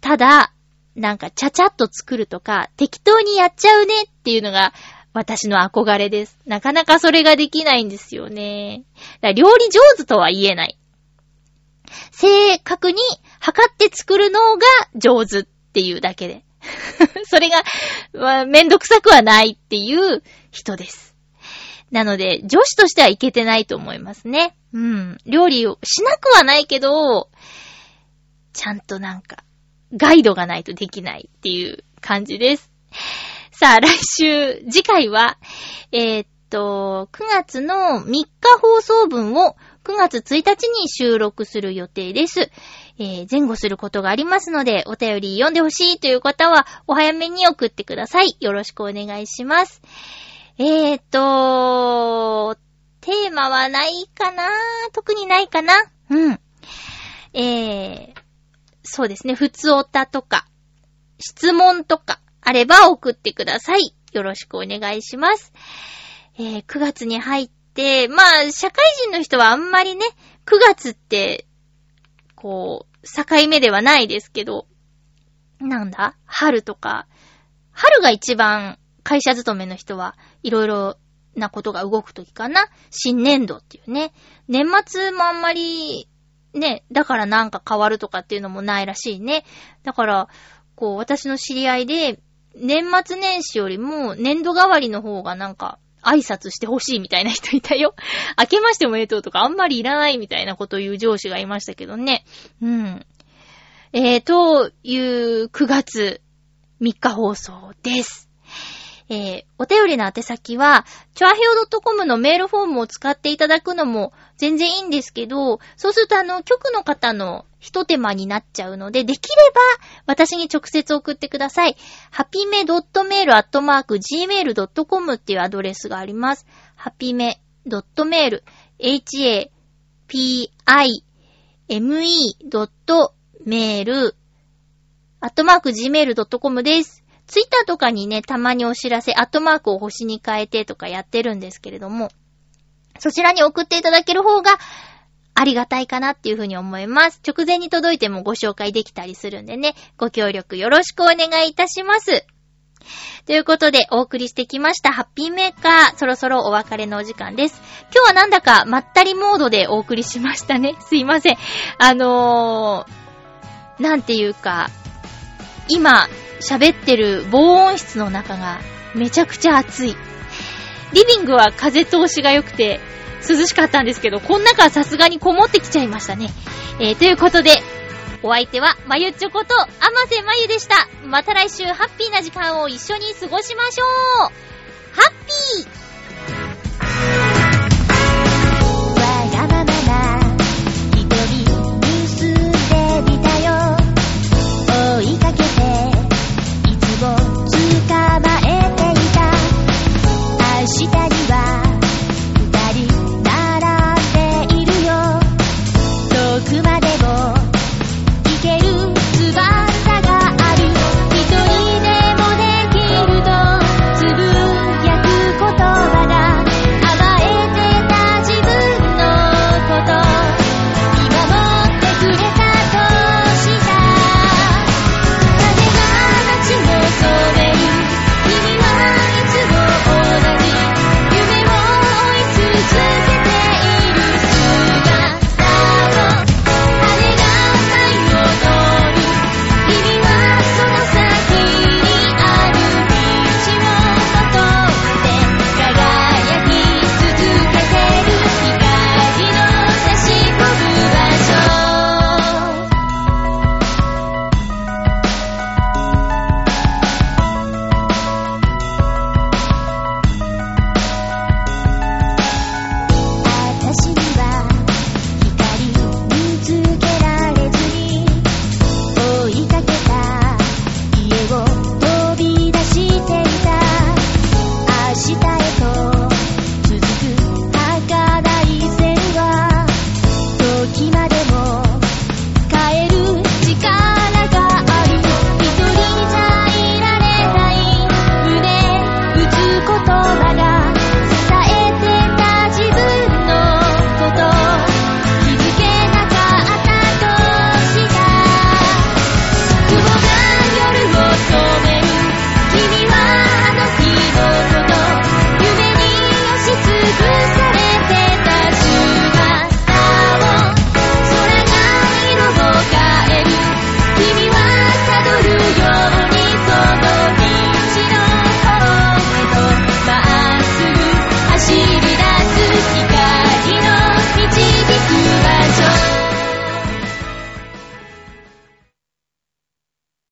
ただ、なんかちゃちゃっと作るとか、適当にやっちゃうねっていうのが私の憧れです。なかなかそれができないんですよね。料理上手とは言えない。正確に測って作るのが上手っていうだけで。それが、まあめんどくさくはないっていう人です。なので、女子としてはいけてないと思いますね。うん。料理をしなくはないけど、ちゃんとなんか、ガイドがないとできないっていう感じです。さあ、来週、次回は、えーっと、9月の3日放送分を9月1日に収録する予定です。えー前後することがありますので、お便り読んでほしいという方は、お早めに送ってください。よろしくお願いします。えーと、テーマはないかな？特にないかな？うん。えー、そうですね。普通おたとか、質問とかあれば送ってください。よろしくお願いします。えー9月に入って、まあ、社会人の人はあんまりね、9月って、こう、境目ではないですけど、なんだ？春とか、春が一番会社勤めの人はいろいろなことが動くときかな。新年度っていうね。年末もあんまり、ね、だからなんか変わるとかっていうのもないらしいね。だから、こう、私の知り合いで、年末年始よりも年度代わりの方がなんか、挨拶してほしいみたいな人いたよ。明けましておめでとうとかあんまりいらないみたいなことを言う上司がいましたけどね。うん。えー、という9月3日放送です。えー、お便りの宛先は、チョアヘオ .com のメールフォームを使っていただくのも全然いいんですけど、そうするとあの、局の方の一手間になっちゃうので、できれば私に直接送ってください。ハピメ .mail.gmail.com っていうアドレスがあります。ハピメ .mail h-a-p-i-m-e.mail アットマーク gmail.com です。ツイッターとかにね、たまにお知らせ、アットマークを星に変えてとかやってるんですけれども、そちらに送っていただける方がありがたいかなっていうふうに思います。直前に届いてもご紹介できたりするんでね、ご協力よろしくお願いいたします。ということで、お送りしてきました、ハッピーメーカー。そろそろお別れのお時間です。今日はなんだか、まったりモードでお送りしましたね。すいません。あのー、なんていうか、今、喋ってる防音室の中がめちゃくちゃ暑い。リビングは風通しが良くて涼しかったんですけど、こん中はさすがにこもってきちゃいましたね。えー、ということで、お相手は、まゆちょこと、あませまゆでした。また来週、ハッピーな時間を一緒に過ごしましょうハッピー追いかけてした